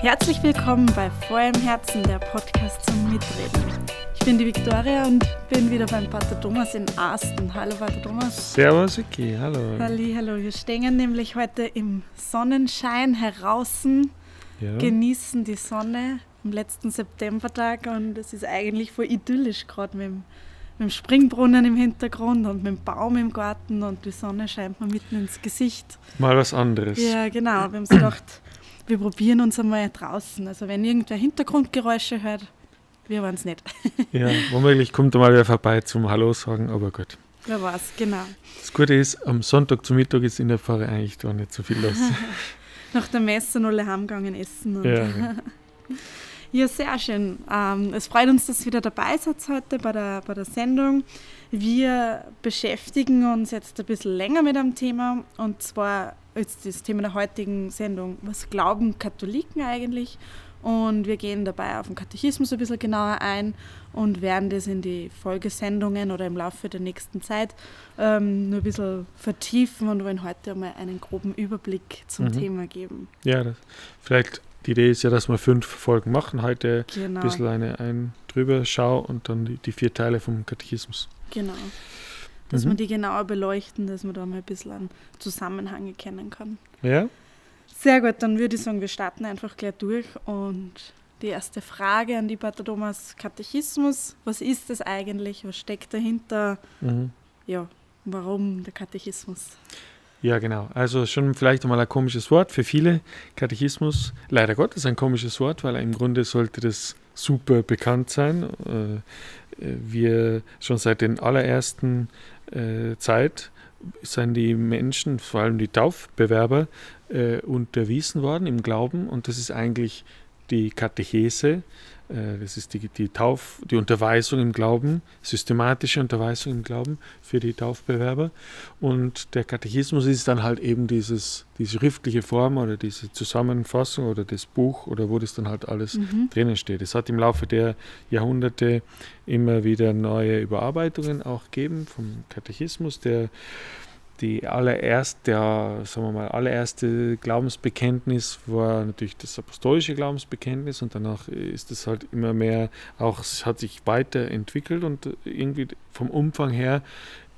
Herzlich willkommen bei Vor im Herzen, der Podcast zum Mitreden. Ich bin die Viktoria und bin wieder beim Pater Thomas in Asten. Hallo Pater Thomas. Servus Vicky, hallo. Halli, hallo. Wir stehen nämlich heute im Sonnenschein heraus, ja. genießen die Sonne am letzten Septembertag und es ist eigentlich voll idyllisch gerade mit dem mit dem Springbrunnen im Hintergrund und mit dem Baum im Garten und die Sonne scheint mir mitten ins Gesicht. Mal was anderes. Ja, genau. Wir haben uns gedacht, wir probieren uns einmal draußen. Also wenn irgendwer Hintergrundgeräusche hört, wir waren es nicht. ja, womöglich kommt mal wieder vorbei zum Hallo sagen, aber gut. Wer weiß, genau. Das Gute ist, am Sonntag zum Mittag ist in der Pfarre eigentlich gar nicht so viel los. Nach der Messe alle heimgegangen essen. ja. Ja, sehr schön. Ähm, es freut uns, dass ihr wieder dabei seid heute bei der, bei der Sendung. Wir beschäftigen uns jetzt ein bisschen länger mit einem Thema und zwar ist das Thema der heutigen Sendung, was glauben Katholiken eigentlich? Und wir gehen dabei auf den Katechismus ein bisschen genauer ein und werden das in die Folgesendungen oder im Laufe der nächsten Zeit ähm, nur ein bisschen vertiefen und wollen heute einmal einen groben Überblick zum mhm. Thema geben. Ja, das, vielleicht die Idee ist ja, dass wir fünf Folgen machen. Heute genau. ein bisschen eine ein drüber Schau und dann die, die, vier Teile vom Katechismus. Genau. Dass mhm. wir die genauer beleuchten, dass man da mal ein bisschen einen Zusammenhang erkennen kann. Ja. Sehr gut, dann würde ich sagen, wir starten einfach gleich durch und die erste Frage an die Pater Thomas Katechismus. Was ist das eigentlich? Was steckt dahinter? Mhm. Ja, warum der Katechismus? Ja, genau. Also schon vielleicht einmal ein komisches Wort für viele. Katechismus, leider Gottes, ein komisches Wort, weil im Grunde sollte das super bekannt sein. Äh, wir schon seit den allerersten äh, Zeit sind die Menschen, vor allem die Taufbewerber, äh, unterwiesen worden im Glauben und das ist eigentlich die Katechese, äh, das ist die, die, Tauf, die Unterweisung im Glauben, systematische Unterweisung im Glauben für die Taufbewerber. Und der Katechismus ist dann halt eben dieses, diese schriftliche Form oder diese Zusammenfassung oder das Buch oder wo das dann halt alles mhm. drinnen steht. Es hat im Laufe der Jahrhunderte immer wieder neue Überarbeitungen auch gegeben vom Katechismus, der die allererste, ja, sagen wir mal, allererste Glaubensbekenntnis war natürlich das apostolische Glaubensbekenntnis und danach ist es halt immer mehr auch, es hat sich weiterentwickelt und irgendwie vom Umfang her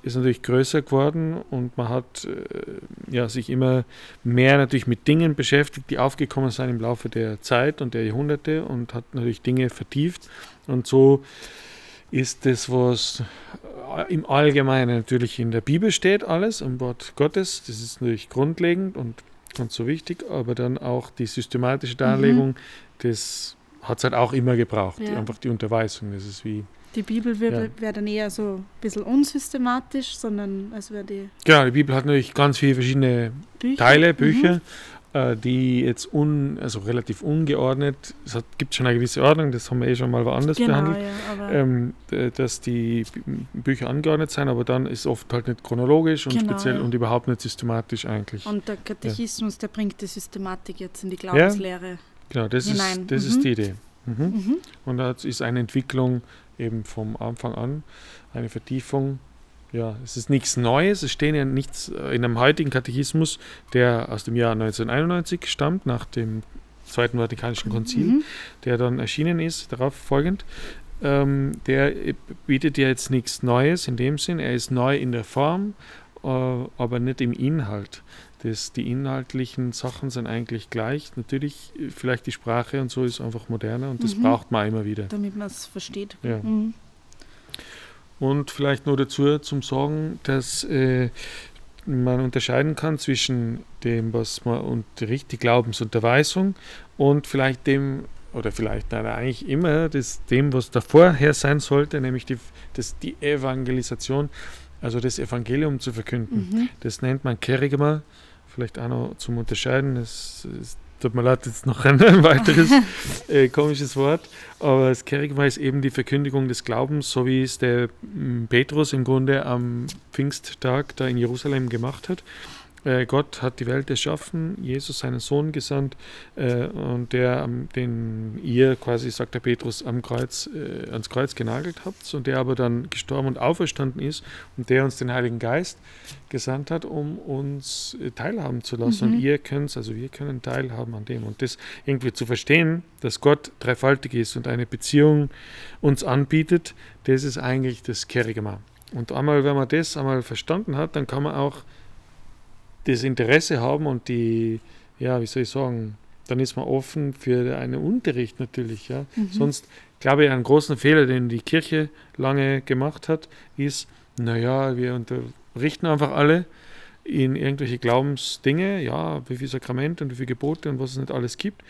ist natürlich größer geworden und man hat äh, ja, sich immer mehr natürlich mit Dingen beschäftigt, die aufgekommen sind im Laufe der Zeit und der Jahrhunderte und hat natürlich Dinge vertieft und so ist das, was im Allgemeinen natürlich in der Bibel steht, alles, im Wort Gottes. Das ist natürlich grundlegend und, und so wichtig, aber dann auch die systematische Darlegung, mhm. das hat es halt auch immer gebraucht. Ja. Einfach die Unterweisung. Das ist wie. Die Bibel wäre ja. dann eher so ein bisschen unsystematisch, sondern als wäre die. Genau, die Bibel hat natürlich ganz viele verschiedene Bücher. Teile, Bücher. Mhm. Äh, die jetzt un, also relativ ungeordnet, es hat, gibt schon eine gewisse Ordnung, das haben wir eh schon mal woanders genau, behandelt, ja, ähm, dass die Bücher angeordnet sind, aber dann ist oft halt nicht chronologisch und genau, speziell ja. und überhaupt nicht systematisch eigentlich. Und der Katechismus, ja. der bringt die Systematik jetzt in die Glaubenslehre. Genau, das, hinein. ist, das mhm. ist die Idee. Mhm. Mhm. Und das ist eine Entwicklung eben vom Anfang an, eine Vertiefung ja, es ist nichts Neues. Es stehen ja nichts äh, in einem heutigen Katechismus, der aus dem Jahr 1991 stammt, nach dem Zweiten Vatikanischen Konzil, mhm. der dann erschienen ist, darauf folgend. Ähm, der bietet ja jetzt nichts Neues in dem Sinn. Er ist neu in der Form, äh, aber nicht im Inhalt. Das, die inhaltlichen Sachen sind eigentlich gleich. Natürlich, äh, vielleicht die Sprache und so ist einfach moderner und das mhm. braucht man immer wieder. Damit man es versteht. Ja. Mhm. Und vielleicht nur dazu zum Sagen, dass äh, man unterscheiden kann zwischen dem, was man unterrichtet, die Glaubensunterweisung und vielleicht dem, oder vielleicht nein, eigentlich immer das, dem, was davorher sein sollte, nämlich die, das, die Evangelisation, also das Evangelium zu verkünden. Mhm. Das nennt man Kerigma, vielleicht auch noch zum Unterscheiden. Das, das tut mir leid, jetzt noch ein, weiteres äh, komisches Wort, aber das Kerigma ist eben die Verkündigung des Glaubens, so wie es der mm, Petrus im Grunde am Pfingsttag da in Jerusalem gemacht hat. Äh, Gott hat die Welt erschaffen, Jesus seinen Sohn gesandt äh, und der, den ihr quasi, sagt der Petrus, am Kreuz, äh, ans Kreuz genagelt habt und der aber dann gestorben und auferstanden ist und der uns den Heiligen Geist gesandt hat, um uns äh, teilhaben zu lassen. Mhm. Und ihr könnt, also wir können teilhaben an dem. Und das irgendwie zu verstehen, dass Gott dreifaltig ist und eine Beziehung uns anbietet, das ist eigentlich das Kerigma. Und einmal, wenn man das einmal verstanden hat, dann kann man auch das Interesse haben und die, ja, wie soll ich sagen, dann ist man offen für einen Unterricht natürlich. Ja. Mhm. Sonst glaube ich, einen großen Fehler, den die Kirche lange gemacht hat, ist, naja, wir unterrichten einfach alle in irgendwelche Glaubensdinge, ja, wie viel Sakrament und wie viele Gebote und was es nicht alles gibt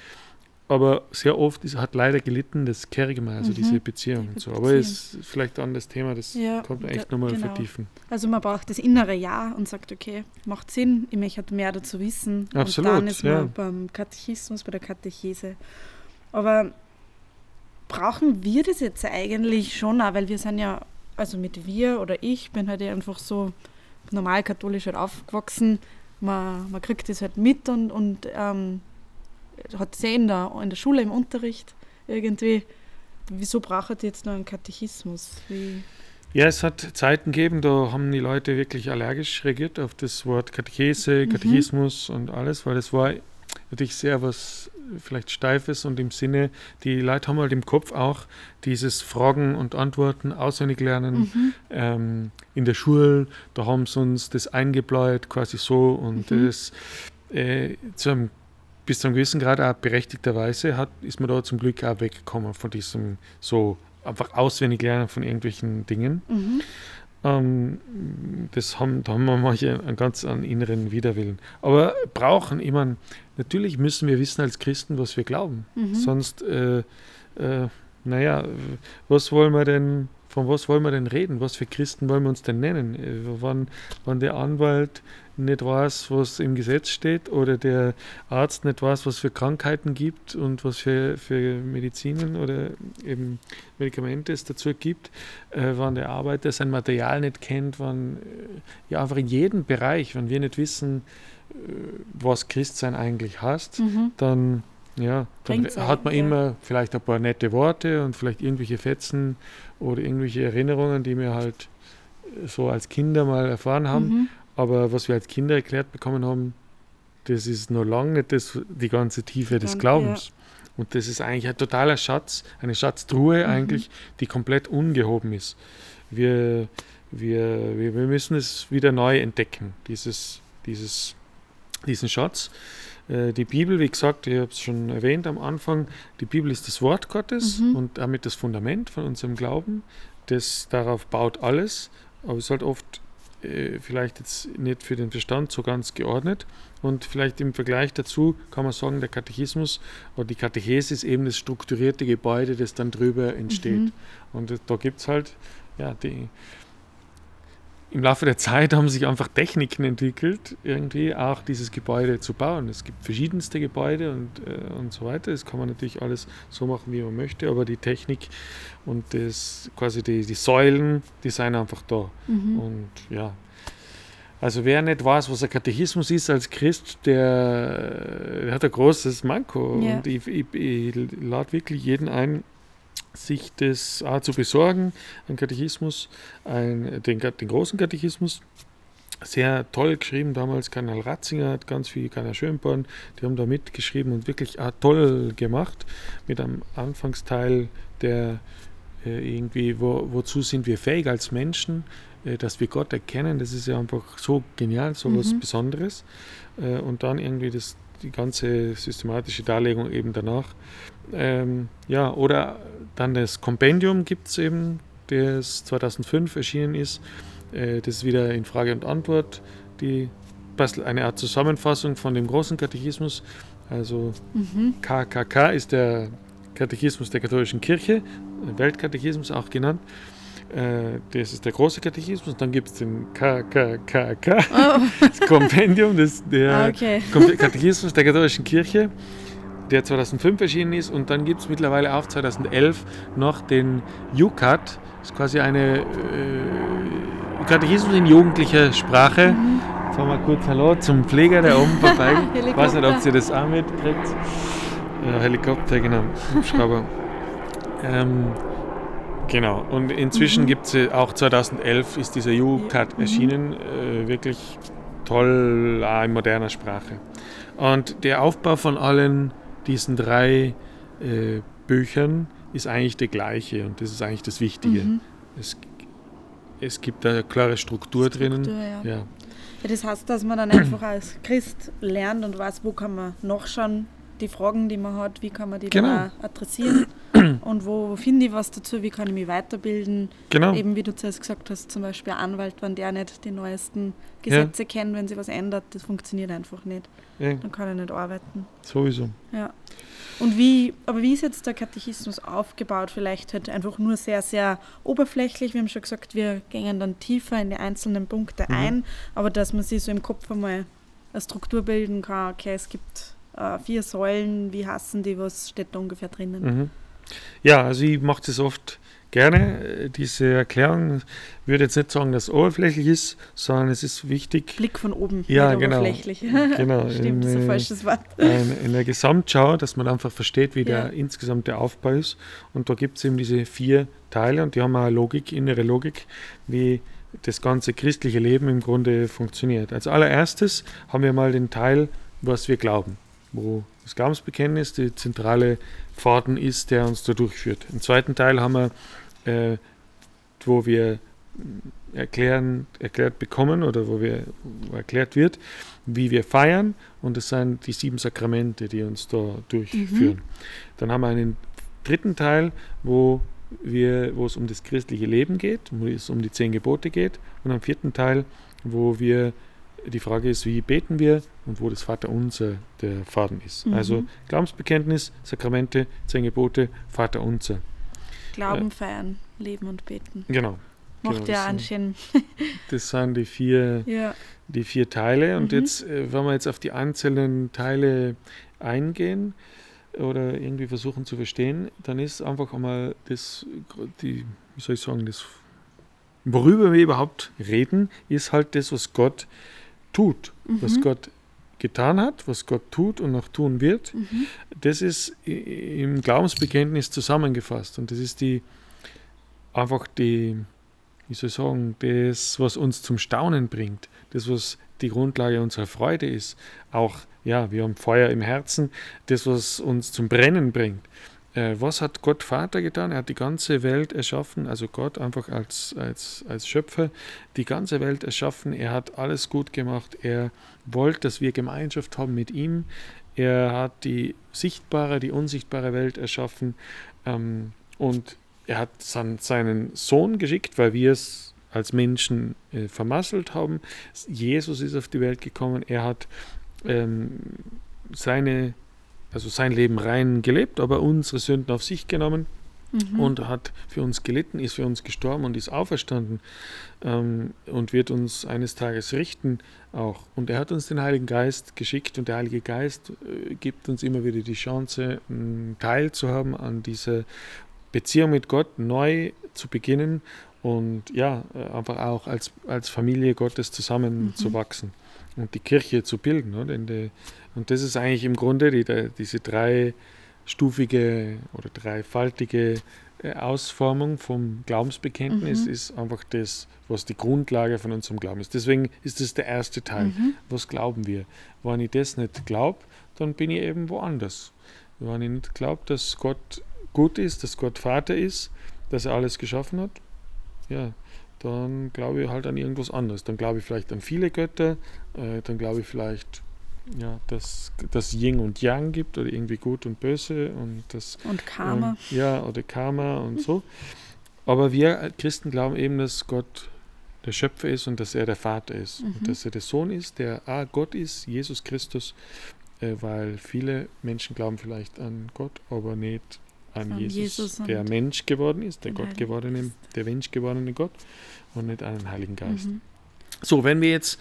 aber sehr oft ist, hat leider gelitten das Kerigma, also mhm. diese Beziehung und so. Aber es ist vielleicht ein anderes Thema, das ja, kommt man echt nochmal genau. vertiefen. Also man braucht das innere Ja und sagt, okay, macht Sinn, ich möchte mehr dazu wissen. Absolut, und dann ist ja. man beim Katechismus, bei der Katechese. Aber brauchen wir das jetzt eigentlich schon auch, weil wir sind ja, also mit wir oder ich bin halt einfach so normal katholisch halt aufgewachsen. Man, man kriegt das halt mit und, und ähm, hat sie in der, in der Schule im Unterricht irgendwie. Wieso braucht ihr jetzt noch einen Katechismus? Wie ja, es hat Zeiten gegeben, da haben die Leute wirklich allergisch reagiert auf das Wort Katechese, mhm. Katechismus mhm. und alles, weil es war natürlich sehr was vielleicht Steifes und im Sinne, die Leute haben halt im Kopf auch dieses Fragen und Antworten auswendig lernen. Mhm. Ähm, in der Schule, da haben sie uns das eingebläut, quasi so und mhm. das äh, zu einem bis zu einem gewissen Grad auch berechtigterweise hat, ist man da zum Glück auch weggekommen von diesem so einfach auswendig lernen von irgendwelchen Dingen. Mhm. Ähm, das haben, da haben wir manche einen ganz einen inneren Widerwillen. Aber brauchen, ich meine, natürlich müssen wir wissen als Christen, was wir glauben. Mhm. Sonst, äh, äh, naja, was wollen wir denn, von was wollen wir denn reden? Was für Christen wollen wir uns denn nennen? Äh, wann, wann der Anwalt nicht weiß, was im Gesetz steht oder der Arzt nicht weiß, was für Krankheiten gibt und was für, für Medizinen oder eben Medikamente es dazu gibt, äh, wenn der Arbeiter sein Material nicht kennt, wenn äh, ja einfach in jedem Bereich, wenn wir nicht wissen, äh, was Christsein eigentlich heißt, mhm. dann ja, dann hat man ja. immer vielleicht ein paar nette Worte und vielleicht irgendwelche Fetzen oder irgendwelche Erinnerungen, die wir halt so als Kinder mal erfahren haben. Mhm. Aber was wir als Kinder erklärt bekommen haben, das ist noch lange nicht das, die ganze Tiefe des Glaubens. Ja. Und das ist eigentlich ein totaler Schatz, eine Schatztruhe mhm. eigentlich, die komplett ungehoben ist. Wir, wir, wir, wir müssen es wieder neu entdecken, dieses, dieses, diesen Schatz. Äh, die Bibel, wie gesagt, ich habe es schon erwähnt am Anfang, die Bibel ist das Wort Gottes mhm. und damit das Fundament von unserem Glauben. Das, darauf baut alles, aber es ist halt oft äh, vielleicht jetzt nicht für den Verstand so ganz geordnet. Und vielleicht im Vergleich dazu kann man sagen, der Katechismus oder die Katechese ist eben das strukturierte Gebäude, das dann drüber entsteht. Mhm. Und da gibt es halt ja, die, im Laufe der Zeit haben sich einfach Techniken entwickelt, irgendwie auch dieses Gebäude zu bauen. Es gibt verschiedenste Gebäude und, äh, und so weiter. Das kann man natürlich alles so machen, wie man möchte, aber die Technik und das, quasi die, die Säulen, die sind einfach da. Mhm. Und ja, also wer nicht weiß, was ein Katechismus ist als Christ, der, der hat ein großes Manko. Ja. Und ich, ich, ich lade wirklich jeden ein, sich das auch zu besorgen, ein Katechismus, ein, den, den großen Katechismus, sehr toll geschrieben damals. Kanal Ratzinger hat ganz viel, Kanal Schönborn, die haben da mitgeschrieben und wirklich toll gemacht mit einem Anfangsteil, der äh, irgendwie, wo, wozu sind wir fähig als Menschen, dass wir Gott erkennen. Das ist ja einfach so genial, so mhm. was Besonderes. Äh, und dann irgendwie das, die ganze systematische Darlegung eben danach. Ähm, ja, oder dann das Kompendium gibt es eben, das 2005 erschienen ist. Äh, das ist wieder in Frage und Antwort, die eine Art Zusammenfassung von dem großen Katechismus. Also mhm. KKK ist der Katechismus der katholischen Kirche, Weltkatechismus auch genannt. Äh, das ist der große Katechismus. Dann gibt es den KKKK, oh. das Kompendium, das, der ah, okay. Katechismus der katholischen Kirche der 2005 erschienen ist. Und dann gibt es mittlerweile auch 2011 noch den UCAT. Das ist quasi eine äh, Katechismus in jugendlicher Sprache. Mhm. Haben wir kurz Hallo zum Pfleger, der oben vorbei. ich weiß nicht, ob ihr das auch mitkriegt. Ja, Helikopter, genau. Hubschrauber. ähm, genau. Und inzwischen mhm. gibt es auch 2011 ist dieser U-Card mhm. erschienen. Äh, wirklich toll, auch in moderner Sprache. Und der Aufbau von allen diesen drei äh, Büchern ist eigentlich der gleiche und das ist eigentlich das Wichtige. Mhm. Es, es gibt eine klare Struktur, Struktur drinnen. Ja. Ja. ja. das heißt, dass man dann einfach als Christ lernt und weiß, wo kann man nachschauen, die Fragen, die man hat, wie kann man die genau. adressieren und wo, wo finde ich was dazu, wie kann ich mich weiterbilden. Genau. Eben wie du zuerst gesagt hast, zum Beispiel ein Anwalt, wenn der nicht die neuesten Gesetze ja. kennt, wenn sich was ändert, das funktioniert einfach nicht. Ja. Dann kann er nicht arbeiten. Sowieso. Ja. Und wie, aber wie ist jetzt der Katechismus aufgebaut? Vielleicht halt einfach nur sehr, sehr oberflächlich. Wir haben schon gesagt, wir gehen dann tiefer in die einzelnen Punkte mhm. ein, aber dass man sich so im Kopf einmal eine Struktur bilden kann, okay, es gibt äh, vier Säulen, wie hassen die, was steht da ungefähr drinnen? Mhm. Ja, also ich mache das oft gerne, äh, diese Erklärung. Ich würde jetzt nicht sagen, dass es oberflächlich ist, sondern es ist wichtig. Blick von oben, ja, genau, oberflächlich. Genau, Stimmt, in, ist ein falsches Wort. In, in der Gesamtschau, dass man einfach versteht, wie ja. der insgesamte Aufbau ist. Und da gibt es eben diese vier Teile und die haben auch eine Logik, innere Logik, wie das ganze christliche Leben im Grunde funktioniert. Als allererstes haben wir mal den Teil, was wir glauben wo das Glaubensbekenntnis die zentrale Faden ist, der uns da durchführt. Im zweiten Teil haben wir, äh, wo wir erklären, erklärt bekommen oder wo, wir, wo erklärt wird, wie wir feiern und das sind die sieben Sakramente, die uns da durchführen. Mhm. Dann haben wir einen dritten Teil, wo wir, wo es um das christliche Leben geht, wo es um die zehn Gebote geht und am vierten Teil, wo wir die Frage ist, wie beten wir und wo das Vaterunser der Faden ist. Mhm. Also Glaubensbekenntnis, Sakramente, zehn Gebote, Vaterunser. Glauben, äh, feiern, leben und beten. Genau. Macht genau, ja anscheinend. Das sind die vier, ja. die vier Teile. Und mhm. jetzt, äh, wenn wir jetzt auf die einzelnen Teile eingehen oder irgendwie versuchen zu verstehen, dann ist einfach einmal das, die, wie soll ich sagen, das, worüber wir überhaupt reden, ist halt das, was Gott tut, mhm. was Gott getan hat, was Gott tut und noch tun wird, mhm. das ist im Glaubensbekenntnis zusammengefasst. Und das ist die einfach die, wie soll ich sagen, das, was uns zum Staunen bringt, das, was die Grundlage unserer Freude ist. Auch, ja, wir haben Feuer im Herzen, das, was uns zum Brennen bringt. Äh, was hat Gott Vater getan? Er hat die ganze Welt erschaffen, also Gott einfach als, als, als Schöpfer, die ganze Welt erschaffen. Er hat alles gut gemacht. Er wollte, dass wir Gemeinschaft haben mit ihm. Er hat die sichtbare, die unsichtbare Welt erschaffen. Ähm, und er hat seinen Sohn geschickt, weil wir es als Menschen äh, vermasselt haben. Jesus ist auf die Welt gekommen. Er hat ähm, seine also sein Leben rein gelebt, aber unsere Sünden auf sich genommen mhm. und hat für uns gelitten, ist für uns gestorben und ist auferstanden ähm, und wird uns eines Tages richten auch. Und er hat uns den Heiligen Geist geschickt und der Heilige Geist äh, gibt uns immer wieder die Chance, einen Teil zu haben an dieser Beziehung mit Gott neu zu beginnen und ja, äh, einfach auch als, als Familie Gottes zusammenzuwachsen mhm. Und die Kirche zu bilden. Oder? Der, und das ist eigentlich im Grunde die, die, diese dreistufige oder dreifaltige äh, Ausformung vom Glaubensbekenntnis mhm. ist einfach das, was die Grundlage von unserem Glauben ist. Deswegen ist das der erste Teil. Mhm. Was glauben wir? Wenn ich das nicht glaube, dann bin ich eben woanders. Wenn ich nicht glaube, dass Gott gut ist, dass Gott Vater ist, dass er alles geschaffen hat, ja, dann glaube ich halt an irgendwas anderes. Dann glaube ich vielleicht an viele Götter, äh, dann glaube ich vielleicht ja, dass das Yin und Yang gibt oder irgendwie gut und böse und das und Karma. Und, ja, oder Karma und so. Aber wir Christen glauben eben, dass Gott der Schöpfer ist und dass er der Vater ist mhm. und dass er der Sohn ist, der A, Gott ist, Jesus Christus, äh, weil viele Menschen glauben vielleicht an Gott, aber nicht an, Jesus, Jesus der Mensch geworden ist, der Gott gewordene, der Mensch gewordene Gott und nicht an den Heiligen Geist. Mhm. So, wenn wir jetzt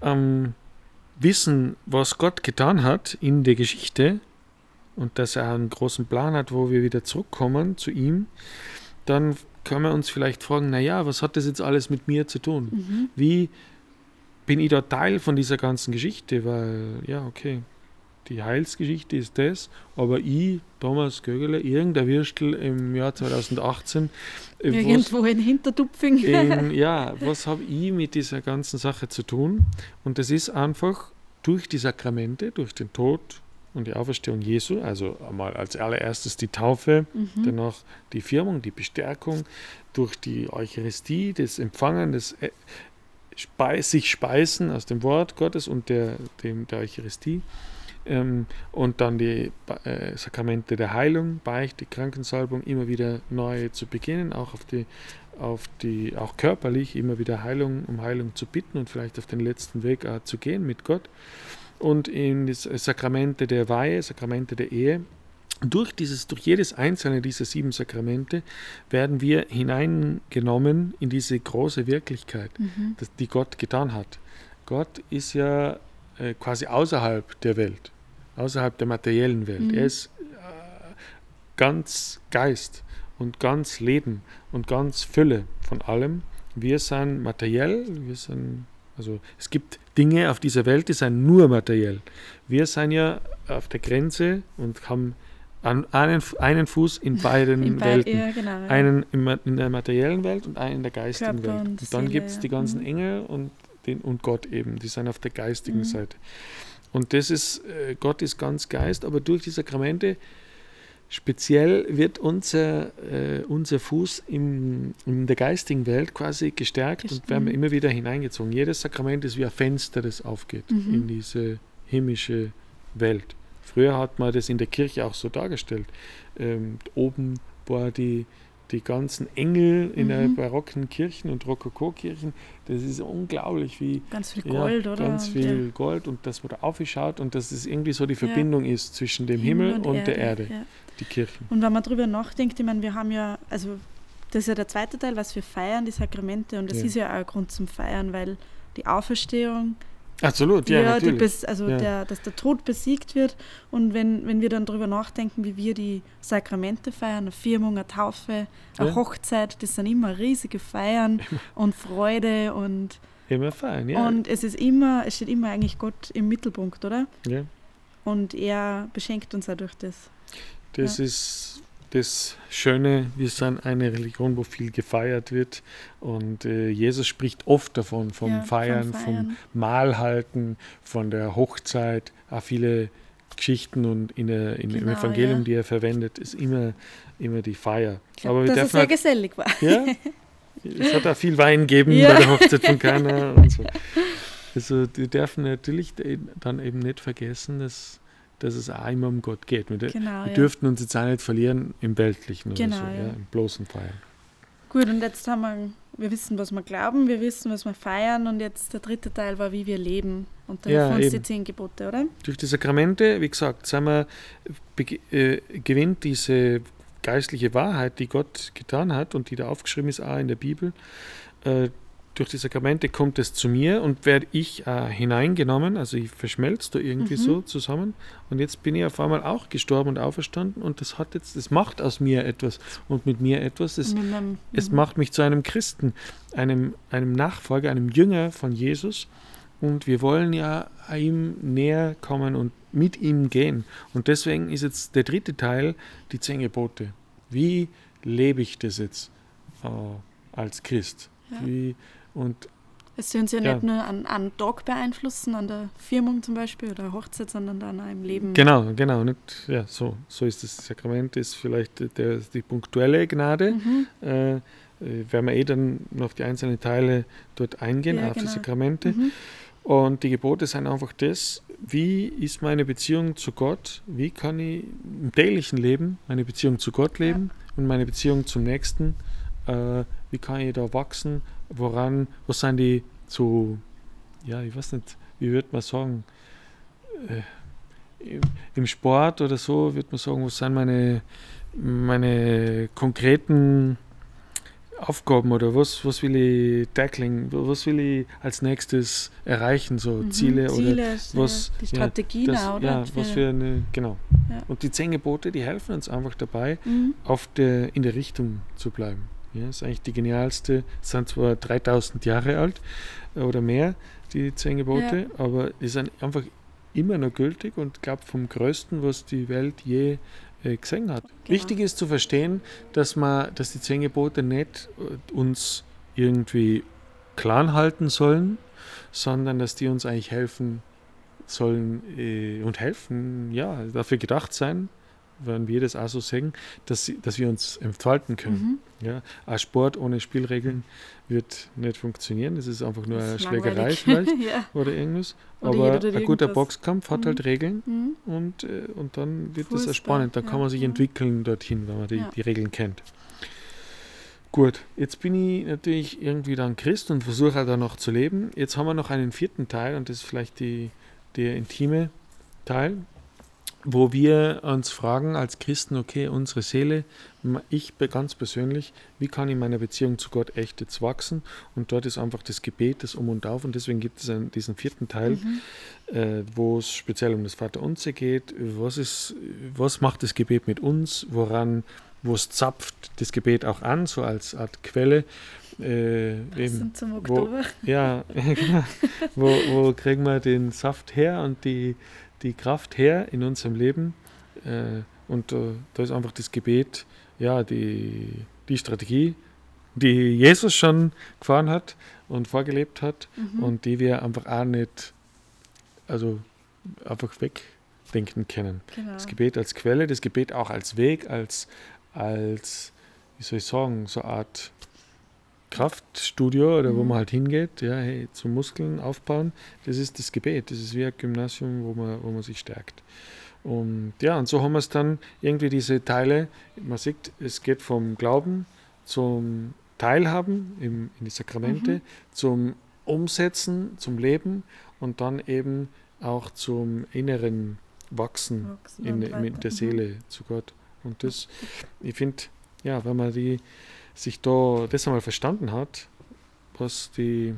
ähm, wissen, was Gott getan hat in der Geschichte und dass er einen großen Plan hat, wo wir wieder zurückkommen zu ihm, dann können wir uns vielleicht fragen, naja, was hat das jetzt alles mit mir zu tun? Mhm. Wie, bin ich da Teil von dieser ganzen Geschichte, weil, ja, okay, die Heilsgeschichte ist das, aber ich, Thomas Gögele, irgendein Würstel im Jahr 2018. Äh, Irgendwo was, in Hintertupfing. In, ja, was habe ich mit dieser ganzen Sache zu tun? Und das ist einfach durch die Sakramente, durch den Tod und die Auferstehung Jesu, also einmal als allererstes die Taufe, mhm. danach die Firmung, die Bestärkung, durch die Eucharistie, das Empfangen, das äh, Speis, sich speisen aus dem Wort Gottes und der, dem, der Eucharistie ähm, und dann die äh, Sakramente der Heilung, Beichte, Krankensalbung immer wieder neu zu beginnen, auch auf die, auf die, auch körperlich immer wieder Heilung, um Heilung zu bitten und vielleicht auf den letzten Weg äh, zu gehen mit Gott. Und in die Sakramente der Weihe, Sakramente der Ehe, durch, dieses, durch jedes einzelne dieser sieben Sakramente werden wir hineingenommen in diese große Wirklichkeit, mhm. die Gott getan hat. Gott ist ja äh, quasi außerhalb der Welt, außerhalb der materiellen Welt. Mhm. Er ist äh, ganz Geist und ganz Leben und ganz Fülle von allem. Wir sind materiell, wir sind, also es gibt Dinge auf dieser Welt, die sind nur materiell. Wir sind ja auf der Grenze und haben an einen, einen Fuß in beiden in Welten. Ja, genau, ja. Einen in der materiellen Welt und einen in der geistigen Körper Welt. Und, und dann gibt es die ganzen mhm. Engel und den, und Gott eben, die sind auf der geistigen mhm. Seite. Und das ist, äh, Gott ist ganz Geist, aber durch die Sakramente speziell wird unser, äh, unser Fuß im, in der geistigen Welt quasi gestärkt Gest und werden wir immer wieder hineingezogen. Jedes Sakrament ist wie ein Fenster, das aufgeht mhm. in diese himmlische Welt. Früher hat man das in der Kirche auch so dargestellt. Ähm, oben war die, die ganzen Engel in mhm. den barocken Kirchen und Rokoko-Kirchen, das ist unglaublich, wie. Ganz viel Gold, ja, oder? Ganz viel ja. Gold und dass man da aufschaut und dass es irgendwie so die Verbindung ja. ist zwischen dem Himmel, Himmel und, und Erde, der Erde, die Kirchen. Und wenn man darüber nachdenkt, ich meine, wir haben ja, also das ist ja der zweite Teil, was wir feiern, die Sakramente, und das ist ja auch ein Grund zum Feiern, weil die Auferstehung Absolut, ja, ja natürlich. also ja. Der, dass der Tod besiegt wird. Und wenn, wenn wir dann darüber nachdenken, wie wir die Sakramente feiern, eine Firmung, eine Taufe, eine ja. Hochzeit, das sind immer riesige Feiern und Freude und immer feiern, ja. Und es ist immer, es steht immer eigentlich Gott im Mittelpunkt, oder? Ja. Und er beschenkt uns auch durch das. Das ist das Schöne, wir sind eine Religion, wo viel gefeiert wird. Und äh, Jesus spricht oft davon, vom, ja, Feiern, vom, Feiern, vom Mahlhalten, von der Hochzeit. Auch viele Geschichten und in der, in, genau, im Evangelium, ja. die er verwendet, ist immer, immer die Feier. Glaub, Aber wir dass es sehr halt, gesellig war. Ja, es hat auch viel Wein gegeben ja. bei der Hochzeit von Kana und so. Also wir dürfen natürlich dann eben nicht vergessen, dass dass es auch immer um Gott geht. Wir, genau, wir ja. dürften uns jetzt auch nicht verlieren im Weltlichen genau, oder so, ja. Ja, im bloßen Feiern. Gut, und jetzt haben wir, wir wissen, was wir glauben, wir wissen, was wir feiern und jetzt der dritte Teil war, wie wir leben. Und da ja, uns die zehn Gebote, oder? Durch die Sakramente, wie gesagt, sind wir, äh, gewinnt diese geistliche Wahrheit, die Gott getan hat und die da aufgeschrieben ist, auch in der Bibel, äh, durch die Sakramente kommt es zu mir und werde ich äh, hineingenommen, also ich verschmelze da irgendwie mhm. so zusammen und jetzt bin ich auf einmal auch gestorben und auferstanden und das hat jetzt, das macht aus mir etwas und mit mir etwas, es, mhm. es macht mich zu einem Christen, einem, einem Nachfolger, einem Jünger von Jesus und wir wollen ja ihm näher kommen und mit ihm gehen und deswegen ist jetzt der dritte Teil die zehn Gebote. Wie lebe ich das jetzt äh, als Christ? Ja. Wie und es sollen sich ja, nicht nur an, an Tag beeinflussen, an der Firmung zum Beispiel oder Hochzeit, sondern dann auch im Leben. Genau, genau. Nicht, ja, so, so ist das Sakrament, ist vielleicht der, die punktuelle Gnade. Mhm. Äh, werden wir eh dann noch auf die einzelnen Teile dort eingehen, ja, auf genau. die Sakramente. Mhm. Und die Gebote sind einfach das, wie ist meine Beziehung zu Gott, wie kann ich im täglichen Leben meine Beziehung zu Gott leben ja. und meine Beziehung zum Nächsten, äh, wie kann ich da wachsen woran, was sind die so, ja, ich weiß nicht, wie würde man sagen, äh, im Sport oder so, würde man sagen, was sind meine, meine konkreten Aufgaben oder was, was will ich tackling, was will ich als nächstes erreichen, so mhm, Ziele, Ziele, oder was. Die Strategien ja, das, auch, Ja, was für eine, genau. Ja. Und die zehn Gebote, die helfen uns einfach dabei, mhm. auf der, in der Richtung zu bleiben. Ja, ist eigentlich die genialste, sind zwar 3000 Jahre alt äh, oder mehr, die zehn Gebote, ja. aber die sind einfach immer noch gültig und glaube vom Größten, was die Welt je äh, gesehen hat. Genau. Wichtig ist zu verstehen, dass man, dass die zehn Gebote nicht äh, uns irgendwie klein halten sollen, sondern dass die uns eigentlich helfen sollen äh, und helfen, ja, dafür gedacht sein, wenn wir das auch so sehen, dass, dass wir uns entfalten können. Mhm. Ja, ein Sport ohne Spielregeln wird nicht funktionieren. Das ist einfach nur eine Schlägerei vielleicht ja. oder irgendwas. Oder Aber ein guter Boxkampf hat halt mhm. halt Regeln mhm. Und, äh, und dann wird Fußball. das spannend. Dann ja. kann man sich mhm. entwickeln dorthin, wenn man die, die Regeln kennt. Gut, jetzt bin ich natürlich irgendwie dann Christ und versuche halt da noch zu leben. Jetzt haben wir noch einen vierten Teil und das ist vielleicht die, der intime Teil wo wir uns fragen als Christen, okay, unsere Seele, ich ganz persönlich, wie kann ich in meiner Beziehung zu Gott echt jetzt wachsen? Und dort ist einfach das Gebet, das Um und Auf. Und deswegen gibt es einen, diesen vierten Teil, mhm. äh, wo es speziell um das Vaterunser geht. Was, ist, was macht das Gebet mit uns? Woran, wo es zapft das Gebet auch an, so als Art Quelle? Äh, eben, zum Oktober. Wo, ja, genau. wo, wo kriegen wir den Saft her und die die Kraft her in unserem Leben. Äh, und äh, da ist einfach das Gebet, ja, die, die Strategie, die Jesus schon gefahren hat und vorgelebt hat mhm. und die wir einfach auch nicht, also einfach wegdenken können. Genau. Das Gebet als Quelle, das Gebet auch als Weg, als, als wie soll ich sagen, so eine Art Kraftstudio oder mhm. wo man halt hingeht, ja, hey, zum Muskeln aufbauen, das ist das Gebet. Das ist wie ein Gymnasium, wo man, wo man sich stärkt. Und ja, und so haben wir es dann irgendwie diese Teile, man sieht, es geht vom Glauben zum Teilhaben im, in die Sakramente, mhm. zum Umsetzen, zum Leben und dann eben auch zum inneren Wachsen, Wachsen in, in, der mhm. Seele mhm. zu Gott. Und das, ich finde, ja, wenn man die sich da das einmal verstanden hat, was die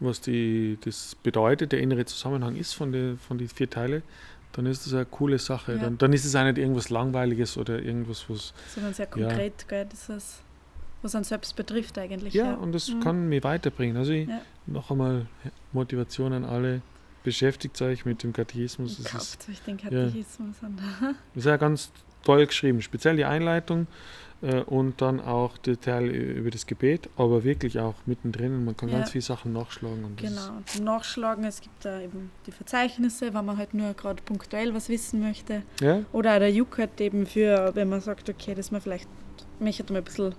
was die, das bedeutet, der innere Zusammenhang ist von den von die vier Teile, dann ist das eine coole Sache. Ja. Dann, dann ist es auch nicht irgendwas Langweiliges oder irgendwas, was. Sondern sehr konkret, ja. gell, das ist, was einen selbst betrifft eigentlich. Ja, ja. und das mhm. kann mich weiterbringen. Also ich, noch einmal Motivation an alle, beschäftigt euch mit dem Katechismus. Kauft euch den Katechismus an. das ist ja ganz toll geschrieben, speziell die Einleitung äh, und dann auch Detail über das Gebet, aber wirklich auch mittendrin. Man kann ja. ganz viele Sachen nachschlagen. genau, zum Nachschlagen, es gibt da eben die Verzeichnisse, wenn man halt nur gerade punktuell was wissen möchte. Ja. Oder auch der Juckert eben für, wenn man sagt, okay, dass man vielleicht möchte man ein bisschen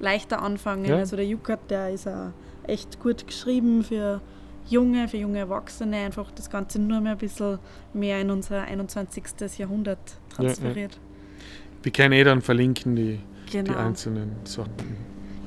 leichter anfangen. Ja. Also der Juckert, der ist auch echt gut geschrieben für Junge, für junge Erwachsene, einfach das Ganze nur mehr ein bisschen mehr in unser 21. Jahrhundert transferiert. Ja, wir können eh dann verlinken, die, genau. die einzelnen Sachen.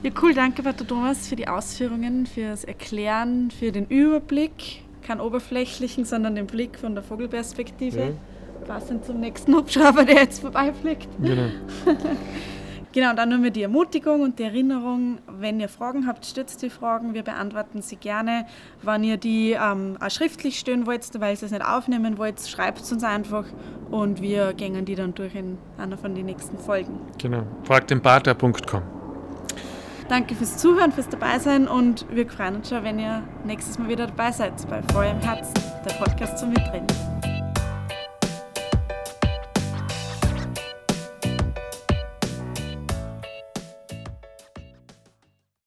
Ja, cool, danke, Pater Thomas, für die Ausführungen, fürs Erklären, für den Überblick. Kein oberflächlichen, sondern den Blick von der Vogelperspektive. Ja. Passend zum nächsten Hubschrauber, der jetzt vorbeifliegt. Genau. Genau, dann nur mehr die Ermutigung und die Erinnerung. Wenn ihr Fragen habt, stützt die Fragen. Wir beantworten sie gerne. Wenn ihr die ähm, auch schriftlich stellen wollt, weil ihr es nicht aufnehmen wollt, schreibt es uns einfach und wir gehen die dann durch in einer von den nächsten Folgen. Genau, fragtdenpater.com. Danke fürs Zuhören, fürs Dabeisein und wir freuen uns schon, wenn ihr nächstes Mal wieder dabei seid bei Feuer im Herzen, der Podcast zum Mitreden.